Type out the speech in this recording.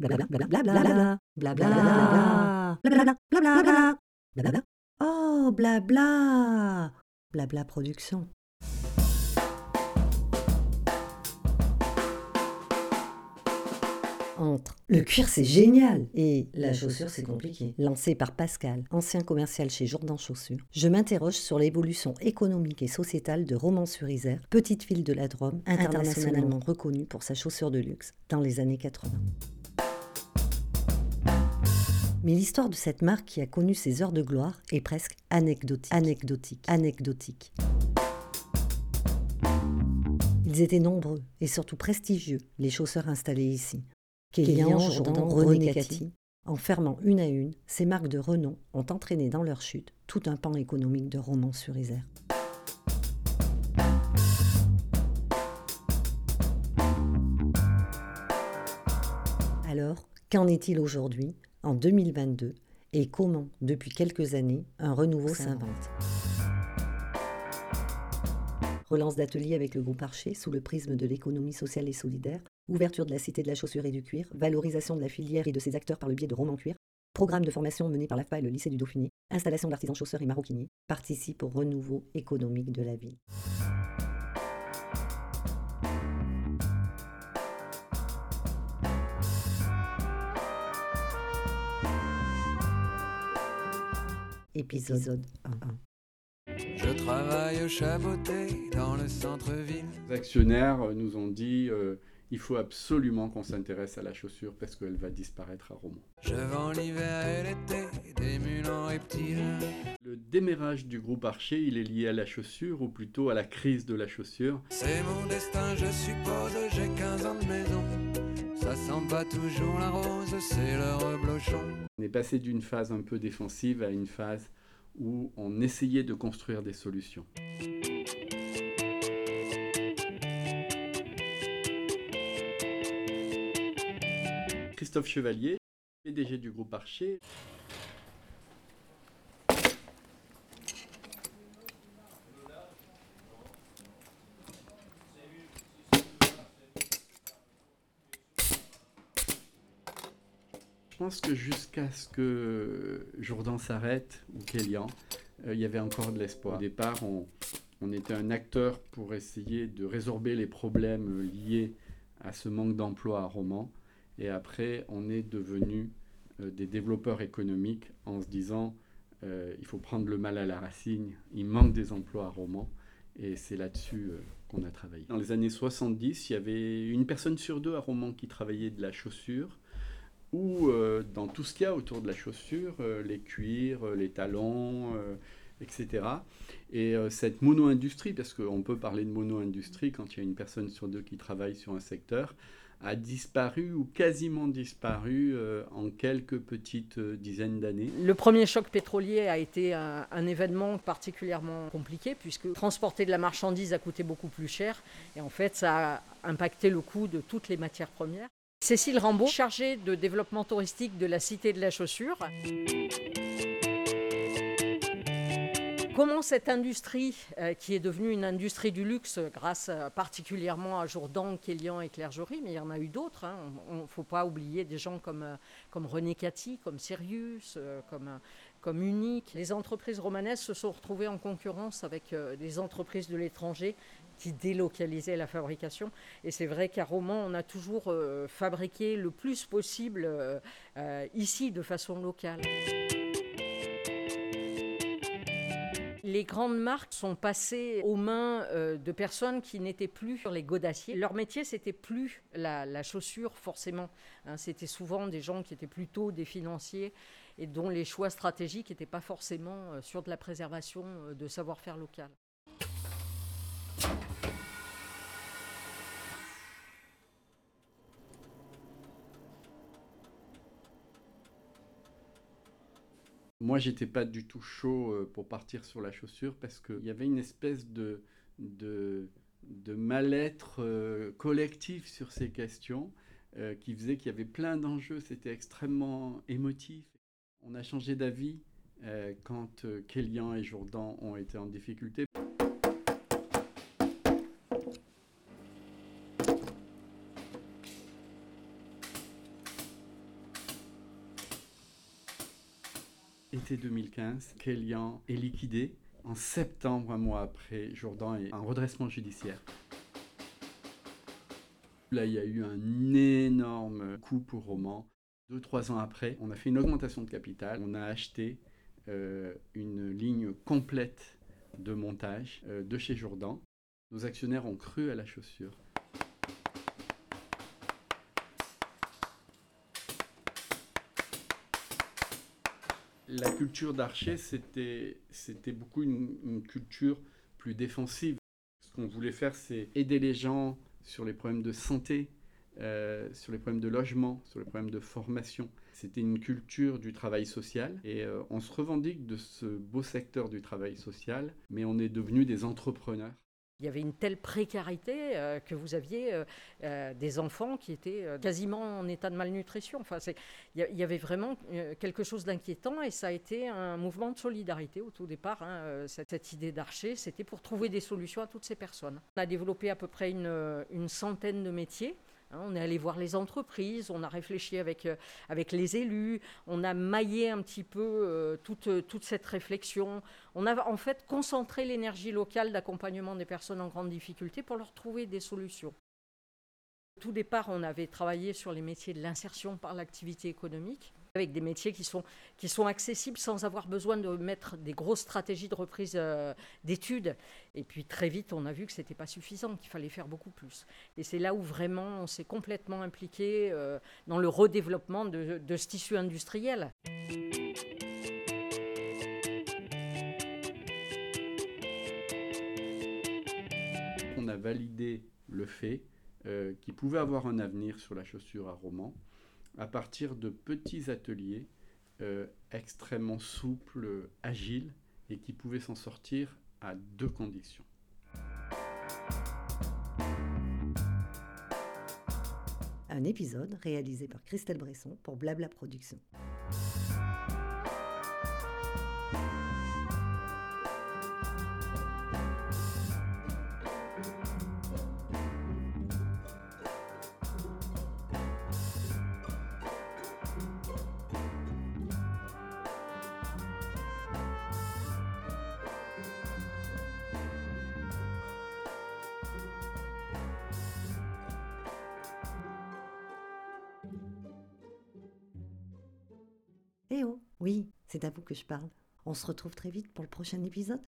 Blablabla, blablabla, blablabla, blablabla. Oh, blabla, blabla production. Entre le cuir c'est génial et la chaussure c'est compliqué. Lancé par Pascal, ancien commercial chez Jourdan Chaussures, je m'interroge sur l'évolution économique et sociétale de Romans-sur-Isère, petite ville de la Drôme, internationalement reconnue pour sa chaussure de luxe dans les années 80. Mais l'histoire de cette marque qui a connu ses heures de gloire est presque anecdotique. Anecdotique. Anecdotique. Ils étaient nombreux et surtout prestigieux, les chausseurs installés ici. Kélian, Jourdan, René Cathy. En fermant une à une, ces marques de renom ont entraîné dans leur chute tout un pan économique de Romans-sur-Isère. Alors, qu'en est-il aujourd'hui, en 2022, et comment, depuis quelques années, un renouveau s'invente Relance d'ateliers avec le groupe Archer sous le prisme de l'économie sociale et solidaire, ouverture de la cité de la chaussure et du cuir, valorisation de la filière et de ses acteurs par le biais de Roman Cuir, programme de formation mené par l'AFPA et le lycée du Dauphiné, installation d'artisans chausseurs et maroquiniers, participe au renouveau économique de la ville. Épisode 1. Je travaille au chaboté dans le centre-ville. Les actionnaires euh, nous ont dit euh, il faut absolument qu'on s'intéresse à la chaussure parce qu'elle va disparaître à Romans. Je vends l'hiver et l'été des mules en reptiles. Le démarrage du groupe Archer, il est lié à la chaussure ou plutôt à la crise de la chaussure. C'est mon destin, je suppose, j'ai 15 ans de maison. Ça sent pas toujours la rose, c'est le reblochon. On est passé d'une phase un peu défensive à une phase où on essayait de construire des solutions. Christophe Chevalier, PDG du groupe Archer. Pense que jusqu'à ce que Jourdan s'arrête ou Kélian, euh, il y avait encore de l'espoir. Au départ, on, était un acteur pour essayer de résorber les problèmes liés à ce manque d'emploi à Romans. Et après, on est devenu euh, des développeurs économiques en se disant euh, il faut prendre le mal à la racine, il manque des emplois à Romans. Et c'est là-dessus qu'on a travaillé. Dans les années 70, il y avait une personne sur deux à Romans qui travaillait de la chaussure ou euh, dans tout ce qu'il y a autour de la chaussure, euh, les cuirs, euh, les talons, etc. Et cette mono-industrie, parce qu'on peut parler de mono-industrie quand il y a une personne sur deux qui travaille sur un secteur, a disparu ou quasiment disparu en quelques petites dizaines d'années. Le premier choc pétrolier a été un événement particulièrement compliqué puisque transporter de la marchandise a coûté beaucoup plus cher et en fait ça a impacté le coût de toutes les matières premières. Cécile Rambaud, chargée de développement touristique de la Cité de la Chaussure. Comment cette industrie, euh, qui est devenue une industrie du luxe grâce euh, particulièrement à Jourdan, Kélian et Jory, mais il y en a eu d'autres, hein, il ne faut pas oublier des gens comme, euh, René Cathy, comme Sirius, comme, comme Unique. Les entreprises romanesques se sont retrouvées en concurrence avec des entreprises de l'étranger qui délocalisaient la fabrication. Et c'est vrai qu'à Romans, on a toujours euh, fabriqué le plus possible euh, euh, ici de façon locale. Les grandes marques sont passées aux mains de personnes qui n'étaient plus sur les godassiers. Leur métier, c'était plus la, chaussure, forcément. Hein, c'était souvent des gens qui étaient plutôt des financiers et dont les choix stratégiques n'étaient pas forcément sur de la préservation de savoir-faire local. Moi, j'étais pas du tout chaud euh, pour partir sur la chaussure parce qu'il y avait une espèce de, de, mal-être euh, collectif sur ces questions euh, qui faisait qu'il y avait plein d'enjeux. C'était extrêmement émotif. On a changé d'avis quand Kélian et Jourdan ont été en difficulté. Été 2015, Kélian est liquidé. En septembre, un mois après, Jourdan est en redressement judiciaire. Là, il y a eu un énorme coup pour Roman. Deux, trois ans après, on a fait une augmentation de capital. On a acheté euh, une ligne complète de montage euh, de chez Jourdan. Nos actionnaires ont cru à la chaussure. La culture d'Archer, c'était, beaucoup une, culture plus défensive. Ce qu'on voulait faire, c'est aider les gens sur les problèmes de santé, euh, sur les problèmes de logement, sur les problèmes de formation. C'était une culture du travail social et euh, on se revendique de ce beau secteur du travail social, mais on est devenus des entrepreneurs. Il y avait une telle précarité euh, que vous aviez euh, euh, des enfants qui étaient quasiment en état de malnutrition. Enfin, il y, avait vraiment quelque chose d'inquiétant et ça a été un mouvement de solidarité au tout départ. hein, cette, cette idée d'archer, c'était pour trouver des solutions à toutes ces personnes. On a développé à peu près une, une centaine de métiers. Hein, on est allé voir les entreprises, on a réfléchi avec, euh, avec les élus, on a maillé un petit peu euh, toute, toute cette réflexion. On a en fait concentré l'énergie locale d'accompagnement des personnes en grande difficulté pour leur trouver des solutions. Au tout départ, on avait travaillé sur les métiers de l'insertion par l'activité économique, avec des métiers qui sont, qui sont accessibles sans avoir besoin de mettre des grosses stratégies de reprise euh, d'études. Et puis très vite, on a vu que ce n'était pas suffisant, qu'il fallait faire beaucoup plus. Et c'est là où vraiment on s'est complètement impliqué euh, dans le redéveloppement de, ce tissu industriel. On a validé le fait euh, qu'il pouvait avoir un avenir sur la chaussure à Romans à partir de petits ateliers euh, extrêmement souples, agiles et qui pouvaient s'en sortir à deux conditions. Un épisode réalisé par Christelle Bresson pour Blabla Productions. Eh oh, oui, c'est à vous que je parle. On se retrouve très vite pour le prochain épisode.